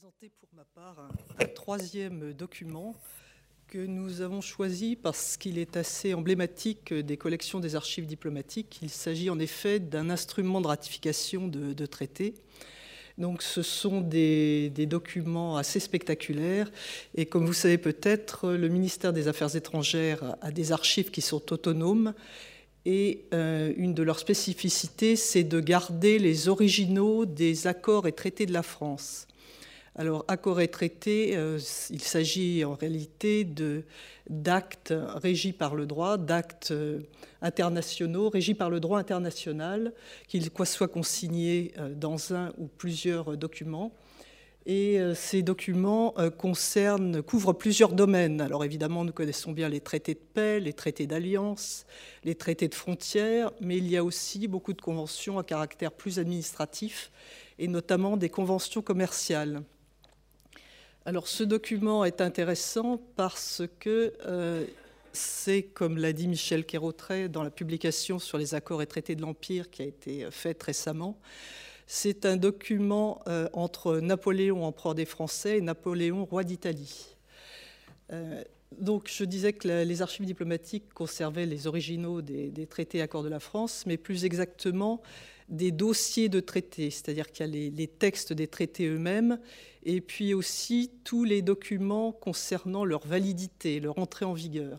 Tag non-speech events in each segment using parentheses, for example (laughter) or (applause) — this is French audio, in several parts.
présenter pour ma part un, troisième document que nous avons choisi parce qu'il est assez emblématique des collections des archives diplomatiques. Il s'agit en effet d'un instrument de ratification de, traités. Donc ce sont des, des, documents assez spectaculaires et comme vous savez peut-être, le ministère des Affaires étrangères a des archives qui sont autonomes et euh, une de leurs spécificités, c'est de garder les originaux des accords et traités de la France. Alors, accords et traités, euh, il s'agit en réalité d'actes régis par le droit, d'actes euh, internationaux régis par le droit international, qu'ils soient consignés euh, dans un ou plusieurs documents. Et ces documents concernent, couvrent plusieurs domaines. Alors évidemment, nous connaissons bien les traités de paix, les traités d'alliance, les traités de frontières, mais il y a aussi beaucoup de conventions à caractère plus administratif, et notamment des conventions commerciales. Alors ce document est intéressant parce que euh, c'est, comme l'a dit Michel Quérotret dans la publication sur les accords et traités de l'Empire qui a été faite récemment, c'est un document euh, entre Napoléon, empereur des Français, et Napoléon, roi d'Italie. Euh, donc, je disais que les archives diplomatiques conservaient les originaux des, des, traités et accords de la France, mais plus exactement des dossiers de traités, c'est-à-dire qu'il y a les, textes des traités eux-mêmes, et puis aussi tous les documents concernant leur validité, leur entrée en vigueur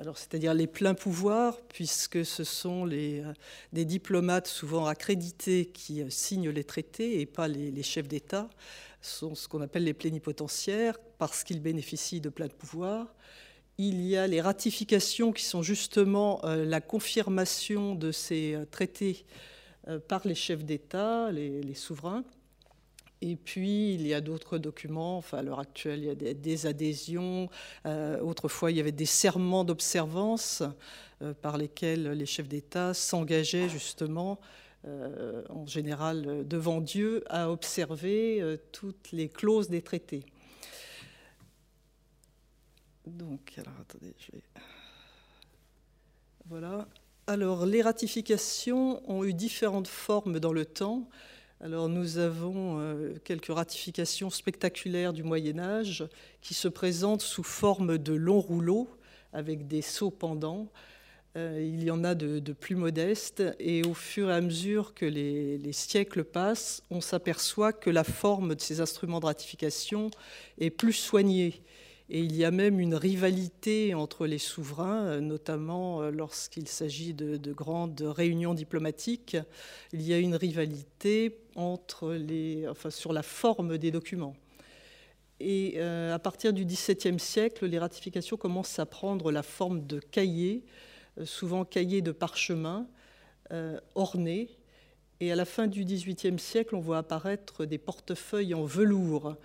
alors c'est-à-dire les pleins pouvoirs, puisque ce sont euh, des diplomates souvent accrédités qui euh, signent les traités et pas les, chefs d'État, sont ce qu'on appelle les plénipotentiaires, parce qu'ils bénéficient de plein de pouvoirs. Il y a les ratifications qui sont justement euh, la confirmation de ces traités par les chefs d'État, les, souverains. Et puis, il y a d'autres documents. Enfin, à l'heure actuelle, il y a des, adhésions. Euh, autrefois, il y avait des serments d'observance euh, par lesquels les chefs d'État s'engageaient justement, euh, en général devant Dieu, à observer euh, toutes les clauses des traités. Donc, alors, attendez, je vais... Voilà. Alors, les ratifications ont eu différentes formes dans le temps. Alors nous avons euh, quelques ratifications spectaculaires du Moyen Âge qui se présentent sous forme de longs rouleaux avec des sceaux pendants. Euh, il y en a de, plus modestes et au fur et à mesure que les siècles passent, on s'aperçoit que la forme de ces instruments de ratification est plus soignée. Et il y a même une rivalité entre les souverains, notamment euh, lorsqu'il s'agit de, de, grandes réunions diplomatiques. Il y a une rivalité sur la forme des documents. Et euh, à partir du XVIIe siècle, les ratifications commencent à prendre la forme de cahiers, euh, souvent cahiers de parchemin, euh, ornés. Et à la fin du XVIIIe siècle, on voit apparaître des portefeuilles en velours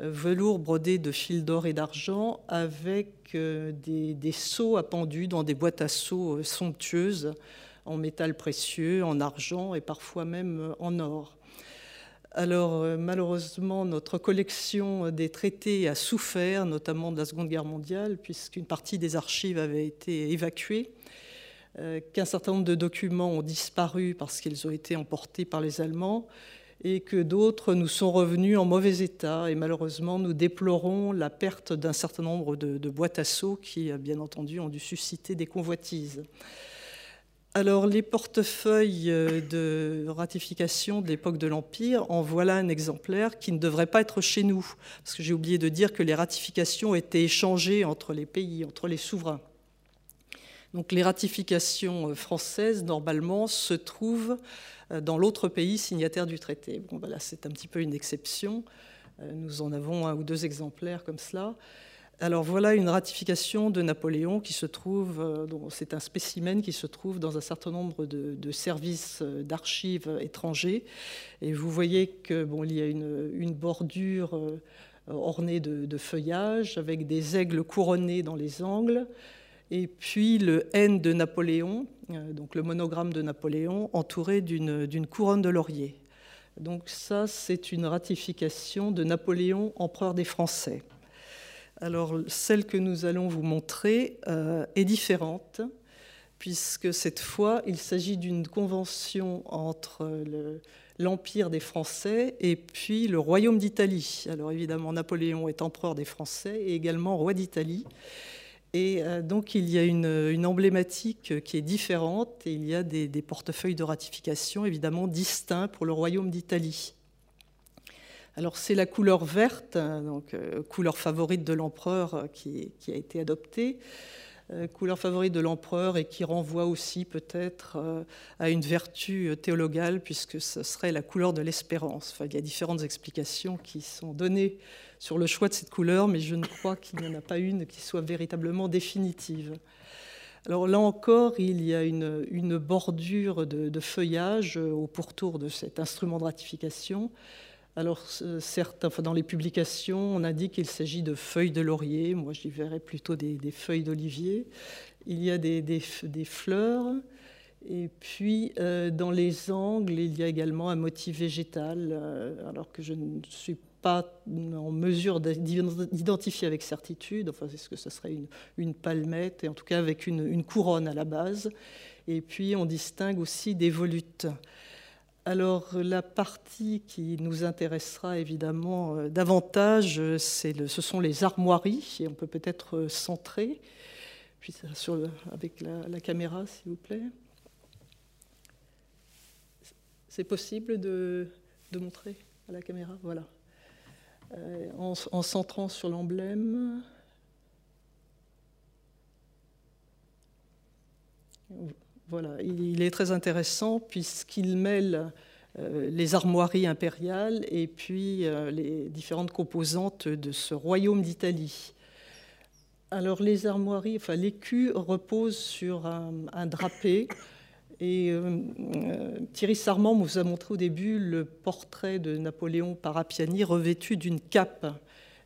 velours brodé de fils d'or et d'argent avec euh, des, seaux appendus dans des boîtes à seaux euh, somptueuses en métal précieux, en argent et parfois même euh, en or. Alors malheureusement, notre collection des traités a souffert, notamment de la Seconde Guerre mondiale, puisqu'une partie des archives avait été évacuée, qu'un certain nombre de documents ont disparu parce qu'ils ont été emportés par les Allemands, et que d'autres nous sont revenus en mauvais état. Et malheureusement, nous déplorons la perte d'un certain nombre de, boîtes à seaux qui, bien entendu, ont dû susciter des convoitises. Alors, les portefeuilles de ratification de l'époque de l'Empire, en voilà un exemplaire qui ne devrait pas être chez nous, parce que j'ai oublié de dire que les ratifications étaient échangées entre les pays, entre les souverains. Donc, les ratifications françaises, normalement, se trouvent Euh, dans l'autre pays signataire du traité. Bon, ben là, c'est un petit peu une exception. Euh, nous en avons un ou deux exemplaires comme cela. Alors voilà une ratification de Napoléon qui se trouve, euh, c'est un spécimen qui se trouve dans un certain nombre de, services d'archives étrangers. Et vous voyez que il y a une, bordure euh, ornée de, de feuillage avec des aigles couronnés dans les angles. Et puis le N de Napoléon, Euh, donc le monogramme de Napoléon entouré d'une couronne de laurier. Donc ça, c'est une ratification de Napoléon, empereur des Français. Alors celle que nous allons vous montrer euh, est différente, puisque cette fois, il s'agit d'une convention entre le, l'Empire des Français et puis le Royaume d'Italie. Alors évidemment, Napoléon est empereur des Français et également roi d'Italie. Et euh, donc il y a une, emblématique qui est différente et il y a des, portefeuilles de ratification évidemment distincts pour le Royaume d'Italie. Alors c'est la couleur verte, donc euh, couleur favorite de l'empereur qui, qui, a été adoptée. Euh, couleur favorite de l'empereur et qui renvoie aussi peut-être euh, à une vertu euh, théologale puisque ce serait la couleur de l'espérance. Il y a différentes explications qui sont données sur le choix de cette couleur, mais je ne crois qu'il n'y en a pas une qui soit véritablement définitive. Alors là encore, il y a une, bordure de, feuillage au pourtour de cet instrument de ratification alors, dans les publications, on dit qu'il s'agit de feuilles de laurier. Moi, j'y verrais plutôt des, feuilles d'olivier. Il y a des, fleurs. Et puis, euh, dans les angles, il y a également un motif végétal, euh, alors que je ne suis pas en mesure d'identifier avec certitude. Enfin, est-ce que ce serait une, palmette, et en tout cas avec une, couronne à la base. Et puis, on distingue aussi des volutes. Alors la partie qui nous intéressera évidemment euh, davantage, ce sont les armoiries, et on peut peut-être euh, centrer, puis avec la, caméra s'il vous plaît. C'est possible de, montrer à la caméra? Voilà. Euh, en, centrant sur l'emblème. Voilà, il est très intéressant puisqu'il mêle euh, les armoiries impériales et puis euh, les différentes composantes de ce royaume d'Italie. Alors les armoiries, enfin l'écu repose sur un, drapé et euh, Thierry Sarment vous a montré au début le portrait de Napoléon par Appiani revêtu d'une cape.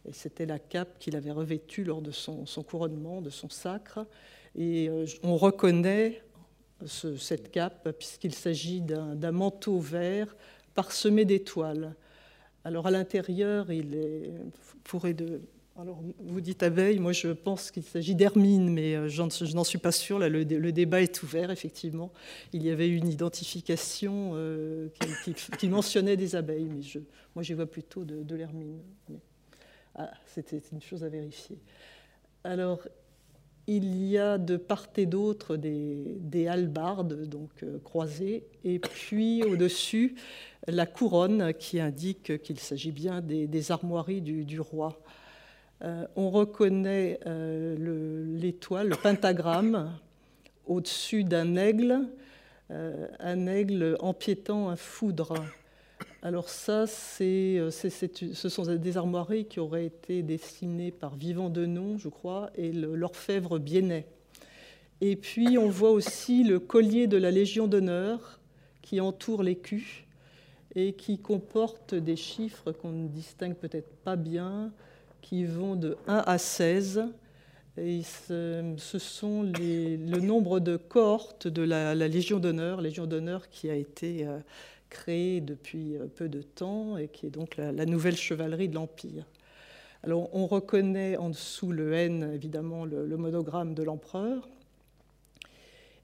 Et c'était la cape qu'il avait revêtue lors de son, couronnement, de son sacre. Et on reconnaît cette cape, puisqu'il s'agit d'un manteau vert parsemé d'étoiles. Alors à l'intérieur, il est fourré de... Alors vous dites abeille, moi je pense qu'il s'agit d'hermine, mais euh, je n'en suis pas sûre. Là, le, débat est ouvert, effectivement. Il y avait une identification euh, qui, mentionnait des abeilles, mais je, moi j'y vois plutôt de, l'hermine. Ah, c'était une chose à vérifier. Alors, il y a de part et d'autre des, des, halbardes donc euh, croisées, et puis au-dessus la couronne qui indique qu'il s'agit bien des, armoiries du, roi. Euh, on reconnaît euh, l'étoile, le, pentagramme, (laughs) au-dessus d'un aigle, un aigle empiétant un foudre. Alors ça, euh, ce sont des armoiries qui auraient été dessinées par Vivant Denon, je crois, et l'orfèvre Biennet. Et puis on voit aussi le collier de la Légion d'honneur qui entoure l'écu et qui comporte des chiffres qu'on ne distingue peut-être pas bien, qui vont de 1 à 16. Et ce, sont le nombre de cohortes de la, Légion d'honneur, Légion d'honneur qui a été euh, créée depuis euh, peu de temps et qui est donc la, nouvelle chevalerie de l'Empire. Alors on reconnaît en dessous le N, évidemment, le, monogramme de l'empereur.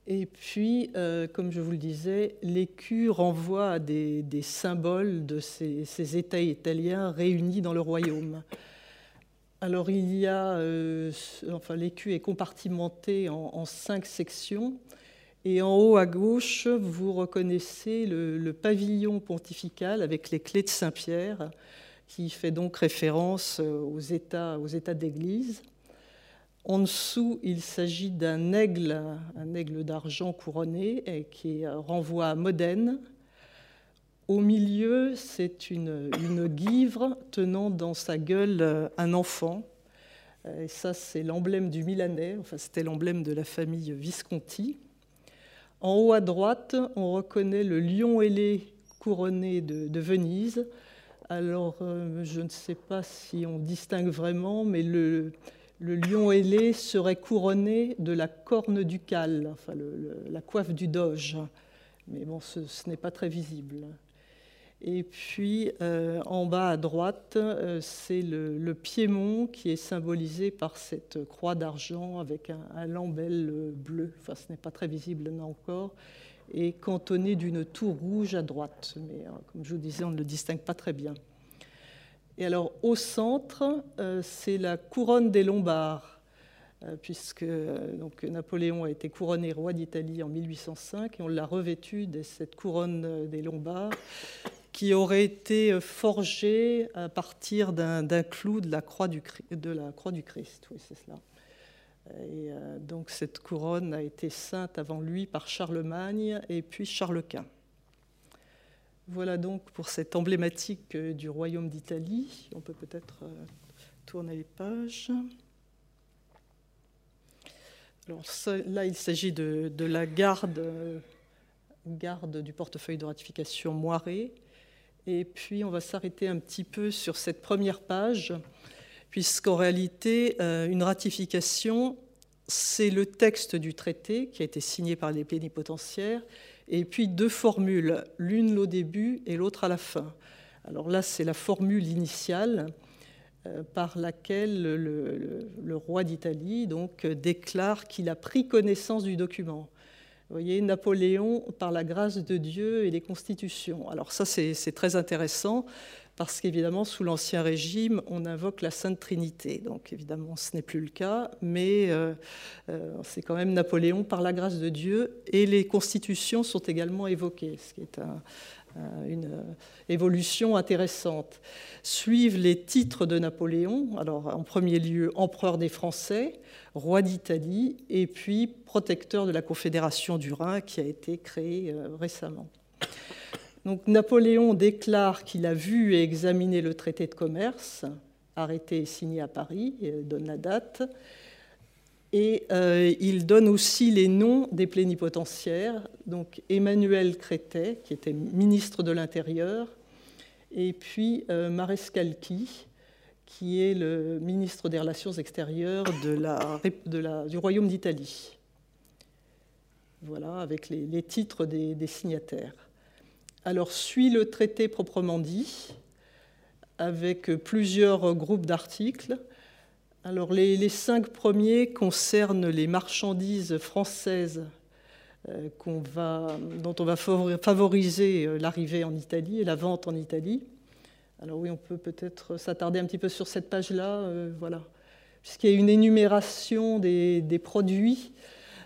Et puis, euh, comme je vous le disais, l'écu renvoie à des, symboles de ces, États italiens réunis dans le royaume. Alors il y a, euh, enfin l'écu est compartimenté en, cinq sections et en haut à gauche, vous reconnaissez le, pavillon pontifical avec les clés de Saint-Pierre, qui fait donc référence aux États, aux États d'Église. En dessous, il s'agit d'un aigle, un aigle d'argent couronné, qui renvoie à Modène. Au milieu, c'est une, guivre tenant dans sa gueule un enfant. Et ça, c'est l'emblème du Milanais, enfin, c'était l'emblème de la famille Visconti. En haut à droite, on reconnaît le lion ailé couronné de, Venise. Alors, euh, je ne sais pas si on distingue vraiment, mais le, lion ailé serait couronné de la corne ducale, enfin la coiffe du doge. Mais bon, ce n'est pas très visible. Et puis euh, en bas à droite, euh, c'est le, Piémont qui est symbolisé par cette croix d'argent avec un, un, lambel bleu. Enfin, ce n'est pas très visible là encore. et cantonné d'une tour rouge à droite. Mais comme je vous disais, on ne le distingue pas très bien. Et alors au centre, c'est la couronne des Lombards euh, puisque euh, donc, Napoléon a été couronné roi d'Italie en 1805 et on l'a revêtu de cette couronne euh, des Lombards qui aurait été forgée à partir d'un clou de la, croix du, Christ. Oui, c'est cela. Et donc cette couronne a été sainte avant lui par Charlemagne et puis Charles Quint. Voilà donc pour cette emblématique du royaume d'Italie. On peut peut-être tourner les pages là, il s'agit de, la garde, garde du portefeuille de ratification Moiré. Et puis, on va s'arrêter un petit peu sur cette première page, puisqu'en réalité, euh, une ratification, c'est le texte du traité qui a été signé par les plénipotentiaires, et puis deux formules, l'une au début et l'autre à la fin. Alors là, c'est la formule initiale euh, par laquelle le, roi d'Italie donc déclare qu'il a pris connaissance du document. Vous voyez, Napoléon par la grâce de Dieu et les constitutions. Alors ça, c'est très intéressant parce qu'évidemment, sous l'Ancien Régime, on invoque la Sainte Trinité. Donc évidemment, ce n'est plus le cas, mais euh, euh, c'est quand même Napoléon par la grâce de Dieu, et les constitutions sont également évoquées, ce qui est un, une euh, évolution intéressante. Suivent les titres de Napoléon, alors en premier lieu empereur des Français, roi d'Italie, et puis protecteur de la Confédération du Rhin qui a été créée euh, récemment. Donc Napoléon déclare qu'il a vu et examiné le traité de commerce, arrêté et signé à Paris, et donne la date. Et euh, il donne aussi les noms des plénipotentiaires, donc Emmanuel Crétet, qui était ministre de l'Intérieur, et puis euh, Marescalchi, qui est le ministre des Relations extérieures du Royaume d'Italie. Voilà, avec les, titres des, des, signataires. Alors suit le traité proprement dit, avec plusieurs groupes d'articles. Alors les, cinq premiers concernent les marchandises françaises euh, dont on va favoriser euh, l'arrivée en Italie et la vente en Italie. Alors oui, on peut peut-être s'attarder un petit peu sur cette page-là, euh, voilà, puisqu'il y a une énumération des, produits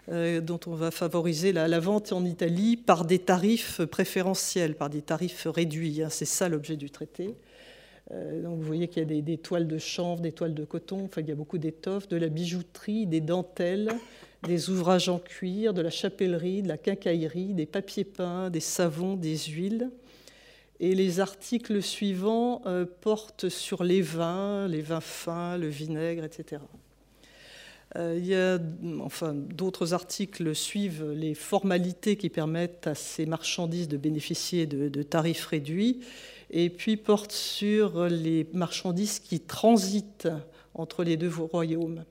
dont on va favoriser la, vente en Italie par des tarifs préférentiels, par des tarifs réduits. Hein. C'est ça l'objet du traité. Euh, donc vous voyez qu'il y a des, toiles de chanvre, des toiles de coton, il y a beaucoup d'étoffes, de la bijouterie, des dentelles, des ouvrages en cuir, de la chapellerie, de la quincaillerie, des papiers peints, des savons, des huiles. Et les articles suivants euh, portent sur les vins, les vins fins, le vinaigre, etc. Euh, enfin, d'autres articles suivent les formalités qui permettent à ces marchandises de bénéficier de tarifs réduits et puis porte sur les marchandises qui transitent entre les deux royaumes.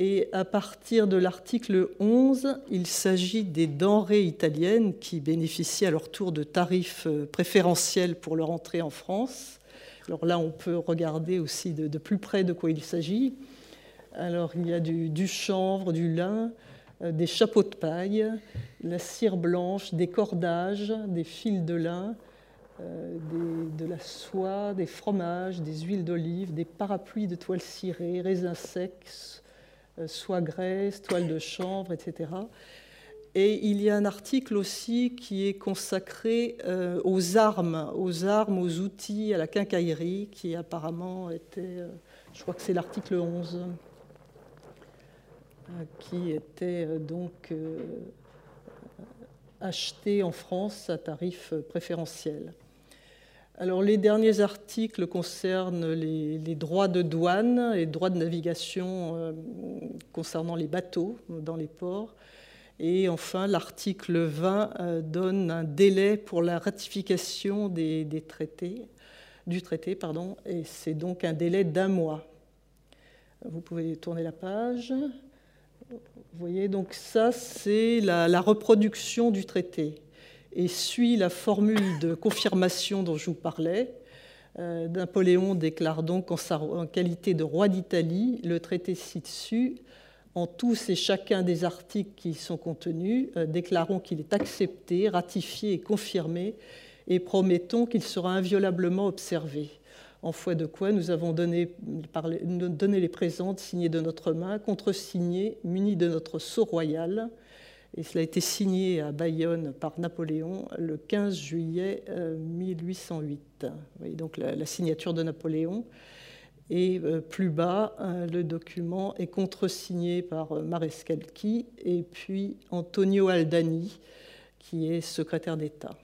Et à partir de l'article 11, il s'agit des denrées italiennes qui bénéficient à leur tour de tarifs préférentiels pour leur entrée en France. Alors là, on peut regarder aussi de, plus près de quoi il s'agit. Alors il y a du, chanvre, du lin, euh, des chapeaux de paille, la cire blanche, des cordages, des fils de lin, euh, de la soie, des fromages, des huiles d'olive, des parapluies de toile cirée, raisins secs, euh, soie graisse, toile de chanvre, etc. Et il y a un article aussi qui est consacré aux armes, aux armes, aux outils, à la quincaillerie, qui apparemment était, je crois que c'est l'article 11, qui était donc acheté en France à tarif préférentiel. Alors, les derniers articles concernent les, droits de douane et droits de navigation euh, concernant les bateaux dans les ports. Et enfin, l'article 20 euh, donne un délai pour la ratification des, traités, du traité, pardon, et c'est donc un délai d'un mois. Vous pouvez tourner la page. Vous voyez, donc ça, c'est la reproduction du traité et suit la formule de confirmation dont je vous parlais. Euh, Napoléon déclare donc en qualité de roi d'Italie le traité ci-dessus en tous et chacun des articles qui y sont contenus, euh, déclarons qu'il est accepté, ratifié et confirmé, et promettons qu'il sera inviolablement observé. En foi de quoi nous avons donné, les présentes signées de notre main, contresignées, munies de notre sceau royal, et cela a été signé à Bayonne par Napoléon le 15 juillet 1808. Euh, voyez donc la, signature de Napoléon. Et euh, plus bas, euh, le document est contresigné par Marescalchi et puis Antonio Aldani, qui est secrétaire d'État.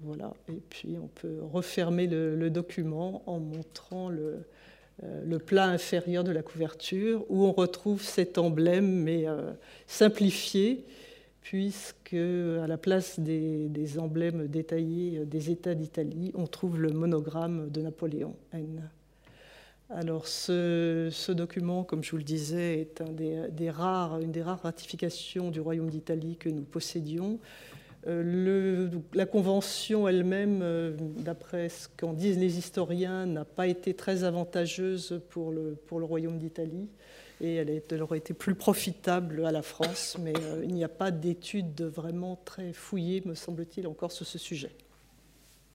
Voilà, et puis on peut refermer le document en montrant le, euh, le plat inférieur de la couverture, où on retrouve cet emblème, mais euh, simplifié, puisque à la place des, emblèmes détaillés des États d'Italie, on trouve le monogramme de Napoléon N. Alors ce, document, comme je vous le disais, est une des rares ratifications du Royaume d'Italie que nous possédions. Euh, la Convention elle-même, euh, d'après ce qu'en disent les historiens, n'a pas été très avantageuse pour le, Royaume d'Italie et elle, elle, aurait été plus profitable à la France, mais euh, il n'y a pas d'études vraiment très fouillées, me semble-t-il, encore sur ce sujet.